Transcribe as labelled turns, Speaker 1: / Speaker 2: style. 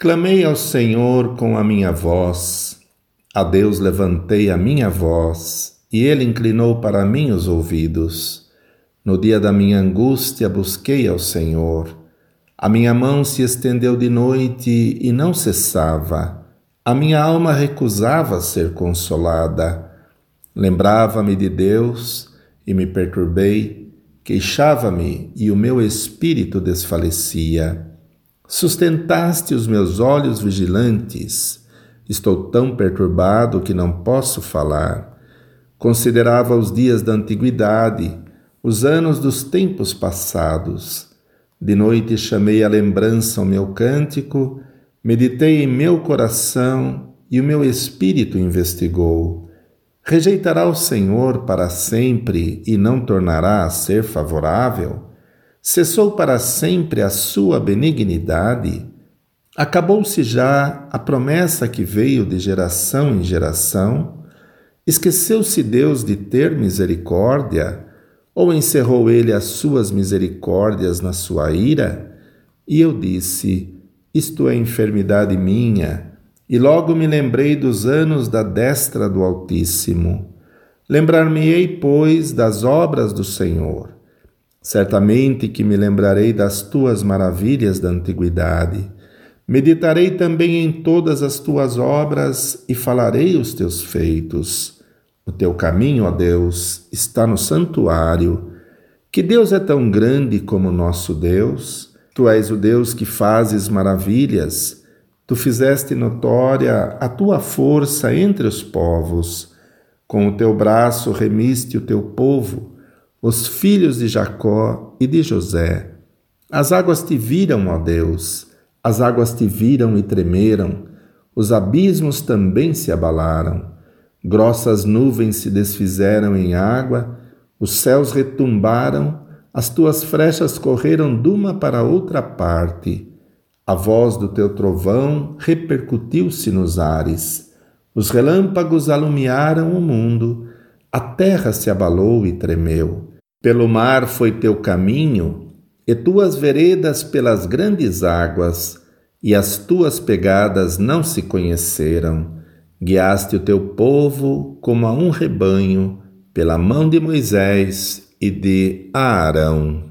Speaker 1: Clamei ao Senhor com a minha voz, a Deus levantei a minha voz, e ele inclinou para mim os ouvidos. No dia da minha angústia busquei ao Senhor. A minha mão se estendeu de noite e não cessava. A minha alma recusava ser consolada. Lembrava-me de Deus e me perturbei, queixava-me e o meu espírito desfalecia. Sustentaste os meus olhos vigilantes. Estou tão perturbado que não posso falar. Considerava os dias da antiguidade, os anos dos tempos passados. De noite chamei a lembrança ao meu cântico, meditei em meu coração e o meu espírito investigou. Rejeitará o Senhor para sempre e não tornará a ser favorável? Cessou para sempre a sua benignidade? Acabou-se já a promessa que veio de geração em geração? Esqueceu-se Deus de ter misericórdia? Ou encerrou ele as suas misericórdias na sua ira? E eu disse: Isto é enfermidade minha. E logo me lembrei dos anos da destra do Altíssimo. Lembrar-me-ei, pois, das obras do Senhor Certamente que me lembrarei das tuas maravilhas da antiguidade. Meditarei também em todas as tuas obras e falarei os teus feitos. O teu caminho, ó Deus, está no santuário. Que Deus é tão grande como nosso Deus? Tu és o Deus que fazes maravilhas. Tu fizeste notória a tua força entre os povos. Com o teu braço remiste o teu povo os filhos de Jacó e de José. As águas te viram, ó Deus, as águas te viram e tremeram, os abismos também se abalaram. Grossas nuvens se desfizeram em água, os céus retumbaram, as tuas frechas correram de uma para outra parte. A voz do teu trovão repercutiu-se nos ares. Os relâmpagos alumiaram o mundo, a terra se abalou e tremeu. Pelo mar foi teu caminho, e tuas veredas pelas grandes águas, e as tuas pegadas não se conheceram. Guiaste o teu povo como a um rebanho, pela mão de Moisés e de Arão.